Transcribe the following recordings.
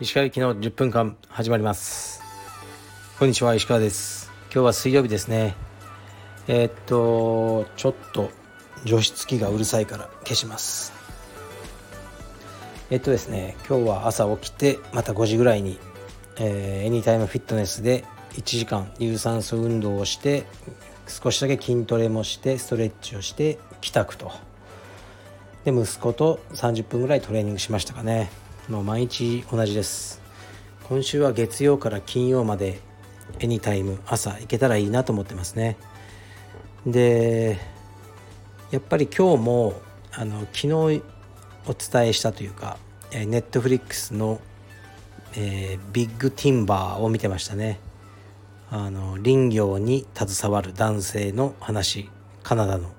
石川行きの10分間始まります。こんにちは石川です。今日は水曜日ですね。えー、っとちょっと除湿機がうるさいから消します。えっとですね今日は朝起きてまた5時ぐらいに、えー、エニタイムフィットネスで1時間有酸素運動をして少しだけ筋トレもしてストレッチをして帰宅と。で息子と30分ぐらいトレーニングしましたかね。もう毎日同じです。今週は月曜から金曜までエニタイム朝行けたらいいなと思ってますね。でやっぱり今日もあの昨日お伝えしたというかネットフリックスの、えー、ビッグティンバーを見てましたね。あの林業に携わる男性の話カナダの。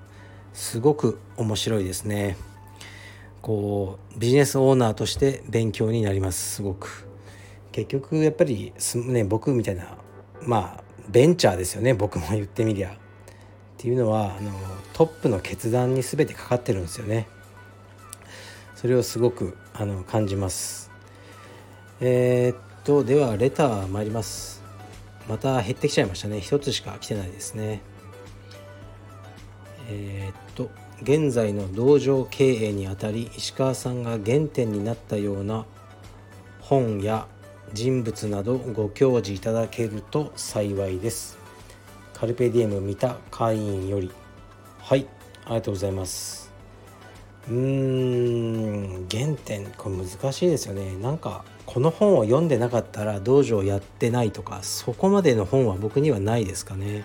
すごく面白いですね。こうビジネスオーナーとして勉強になりますすごく。結局やっぱりね僕みたいなまあベンチャーですよね僕も言ってみりゃ。っていうのはあのトップの決断に全てかかってるんですよね。それをすごくあの感じます。えー、っとではレター参ります。また減ってきちゃいましたね。一つしか来てないですね。えー、っと現在の道場経営にあたり石川さんが原点になったような本や人物などご教示いただけると幸いです。カルペディエム見た会員より。はいありがとうございます。うーん原点これ難しいですよね。なんかこの本を読んでなかったら道場やってないとかそこまでの本は僕にはないですかね。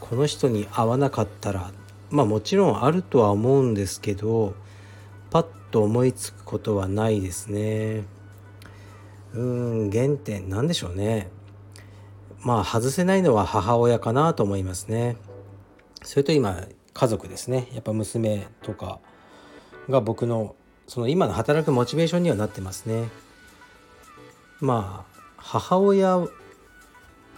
この人に会わなかったらまあもちろんあるとは思うんですけどパッと思いつくことはないですね。うん原点なんでしょうね。まあ外せないのは母親かなと思いますね。それと今家族ですね。やっぱ娘とかが僕のその今の働くモチベーションにはなってますね。まあ母親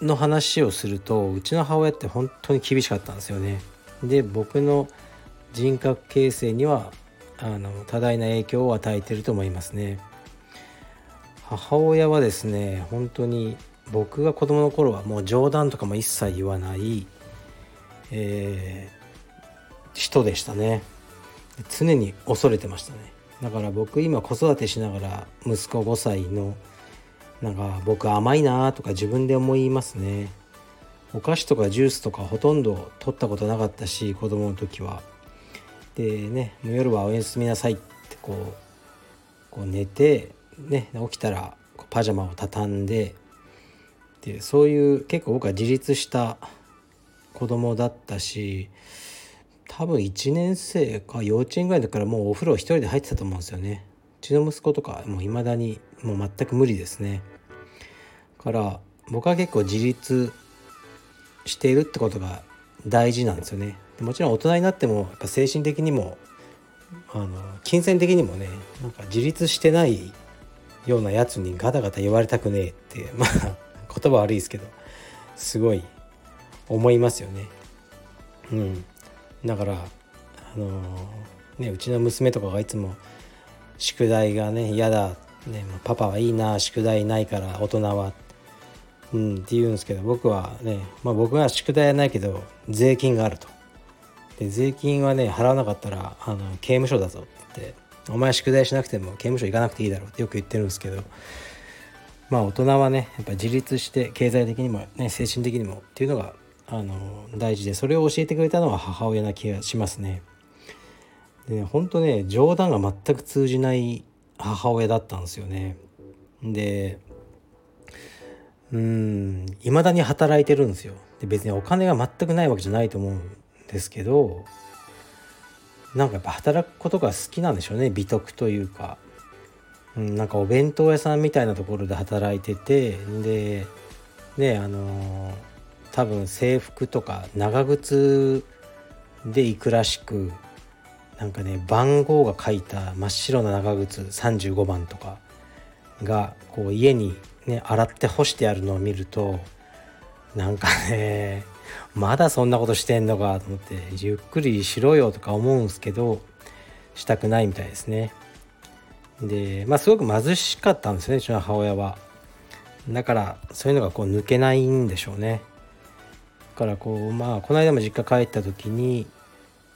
の話をするとうちの母親って本当に厳しかったんですよね。で僕の人格形成にはあの多大な影響を与えてると思いますね。母親はですね本当に僕が子供の頃はもう冗談とかも一切言わない、えー、人でしたね。常に恐れてましたね。だから僕今子育てしながら息子5歳のなんか僕甘いなとか自分で思いますね。お菓子とかジュースとかほとんど取ったことなかったし子供の時は。でね夜はおやすみなさいってこうこう寝てね起きたらパジャマを畳んででそういう結構僕は自立した子供だったし多分1年生か幼稚園ぐらいだからもうお風呂一人で入ってたと思うんですよね。ちの息子とかもう未だにもう全く無理ですね。から僕は結構自立しているってことが大事なんですよね。でもちろん大人になってもやっぱ精神的にもあの金銭的にもねなんか自立してないようなやつにガタガタ言われたくねえって まあ言葉悪いですけどすごい思いますよね。うん。だからあのー、ねうちの娘とかがいつも宿題がね嫌だ、ね、パパはいいな宿題ないから大人は。うん、って言うんですけど僕はね、まあ、僕は宿題はないけど税金があると。で税金はね払わなかったらあの刑務所だぞって言ってお前宿題しなくても刑務所行かなくていいだろうってよく言ってるんですけどまあ大人はねやっぱ自立して経済的にもね精神的にもっていうのがあの大事でそれを教えてくれたのは母親な気がしますね。で本当ね冗談が全く通じない母親だったんですよね。でうん未だに働いてるんですよ。で別にお金が全くないわけじゃないと思うんですけどなんかやっぱ働くことが好きなんでしょうね。美徳というか、うん、なんかお弁当屋さんみたいなところで働いててでねあのー、多分制服とか長靴で行くらしくなんかね番号が書いた真っ白な長靴35番とかがこう家にね洗って干してあるのを見るとなんかねまだそんなことしてんのかと思ってゆっくりしろよとか思うんすけどしたくないみたいですね。でまあすごく貧しかったんですねうちの母親は。だからそういうのがこう抜けないんでしょうね。だからこうまあこの間も実家帰った時に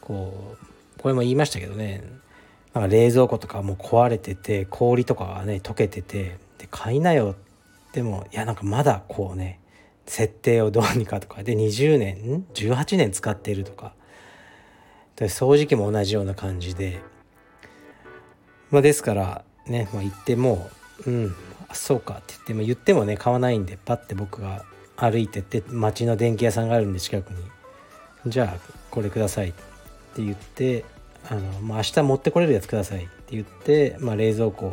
こうこれも言いましたけどね。なんか冷蔵庫とかも壊れてて氷とかがね溶けててで買いなよでもいやなんかまだこうね設定をどうにかとか。で20年18年使ってるとか。で掃除機も同じような感じで。まあですからね、まあ、言ってもうんそうかって言っても言ってもね買わないんでパッて僕が歩いてって町の電気屋さんがあるんで近くに。じゃあこれください。って言ってあの、まあ、明日持ってこれるやつくださいって言って、まあ、冷蔵庫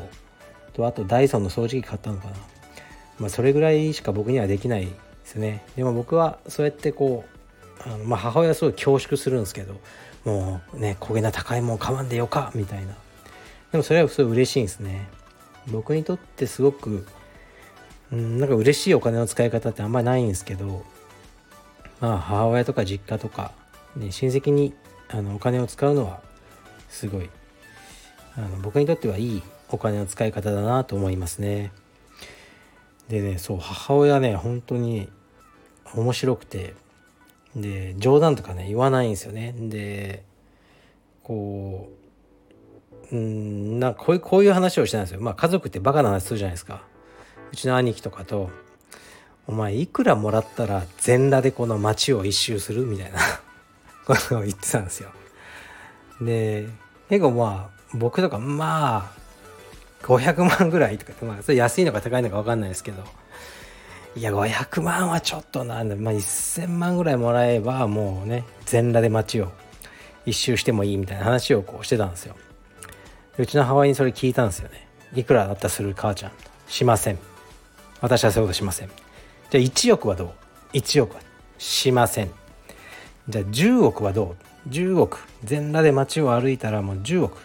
とあとダイソンの掃除機買ったのかな、まあ、それぐらいしか僕にはできないですね。でも僕はそうやってこうあの、まあ、母親はすごい恐縮するんですけどもうね焦げな高いもん買わんでよかみたいな。でもそれはすごい嬉しいんですね。僕にとってすごくうんなんか嬉しいお金の使い方ってあんまりないんですけどまあ母親とか実家とか、ね、親戚にあのお金を使うのはすごいあの僕にとってはいいお金の使い方だなと思いますね。でねそう母親ね本当に面白くてで冗談とかね言わないんですよね。でこううんなんかこういうこういう話をしてたんですよ。まあ家族ってバカな話するじゃないですか。うちの兄貴とかと「お前いくらもらったら全裸でこの街を一周する?」みたいなことを言ってたんですよ。で結構まあ僕とかまあ500万ぐらいとかまあそれ安いのか高いのか分かんないですけどいや500万はちょっとなんだまあ1000万ぐらいもらえばもうね全裸で街を一周してもいいみたいな話をこうしてたんですよ。うちの母親にそれ聞いたんですよね。いくらだったらする母ちゃん？しません。私はそういうことしません。じゃあ1億はどう？1億はしません。じゃあ10億はどう？10億。全裸で街を歩いたらもう10億。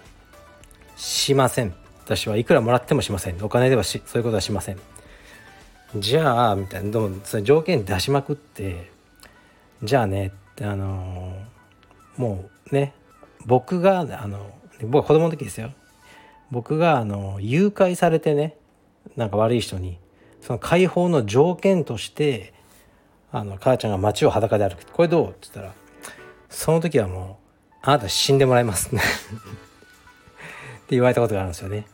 しません。私はいくらもらってもしません。お金ではしそういうことはしません。じゃあみたいな。でもその条件出しまくってじゃあねあのー、もうね僕があの僕は子供の時ですよ。僕があの誘拐されてねなんか悪い人にその解放の条件としてあの母ちゃんが街を裸で歩くこれどう？って言ったらその時はもうあなた死んでもらいますね。って言われたことがあるんですよね。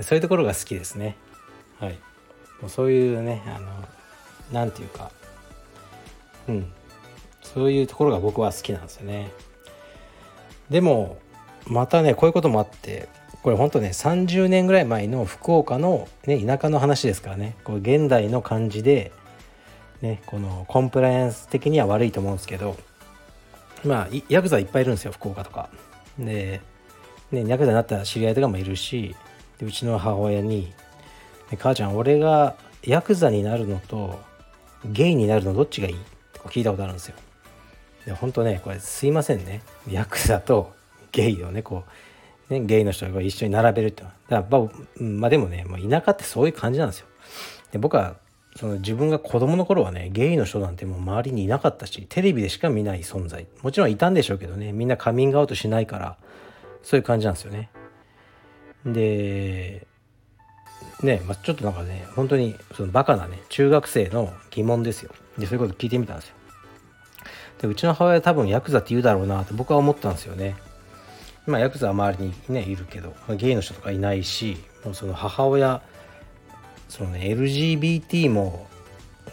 そういうところが好きですね。はい。もうそういうねあの何て言うかうん。そういうところが僕は好きなんですよね。でもまたねこういうこともあってこれほんとね30年ぐらい前の福岡の、ね、田舎の話ですからね。こう現代の感じで、ね、このコンプライアンス的には悪いと思うんですけどまあヤクザいっぱいいるんですよ福岡とかでね、ヤクザになった知り合いとかもいるしでうちの母親に「母ちゃん俺がヤクザになるのとゲイになるのどっちがいい?」って聞いたことあるんですよ。で本当ねこれすいませんねヤクザとゲイをねこうねゲイの人が一緒に並べるってだからまあ、まあ、でもねもう田舎ってそういう感じなんですよ。で僕はその自分が子供の頃はねゲイの人なんてもう周りにいなかったしテレビでしか見ない存在。もちろんいたんでしょうけどねみんなカミングアウトしないからそういう感じなんですよね。でね、まあ、ちょっとなんかね本当にそのバカなね中学生の疑問ですよ。でそういうこと聞いてみたんですよ。でうちの母親は多分ヤクザって言うだろうなって僕は思ったんですよね。今ヤクザは周りにねいるけどゲイの人とかいないしもうその母親そのね LGBT も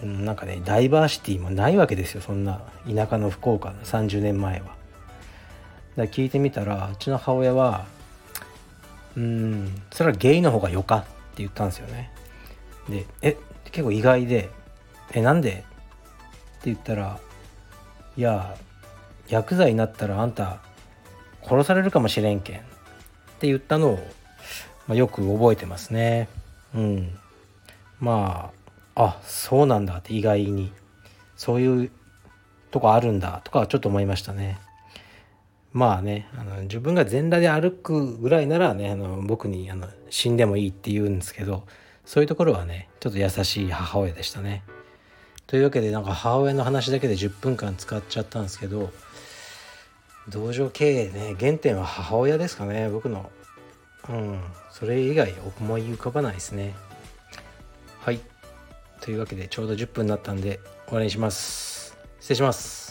なんかねダイバーシティもないわけですよそんな田舎の福岡の30年前は。だ聞いてみたらうちの母親はうんそれはゲイの方がよかって言ったんですよね。でえ結構意外でえなんで？って言ったらいや薬剤になったらあんた殺されるかもしれんけんって言ったのを、まあ、よく覚えてますね。うん。まああそうなんだって意外にそういうとこあるんだとかはちょっと思いましたね。まあねあの自分が全裸で歩くぐらいならねあの僕にあの死んでもいいって言うんですけどそういうところはねちょっと優しい母親でしたね。というわけでなんか母親の話だけで10分間使っちゃったんですけど同情経営ね原点は母親ですかね僕のうんそれ以外思い浮かばないですね。というわけでちょうど10分になったんで終わりにします。失礼します。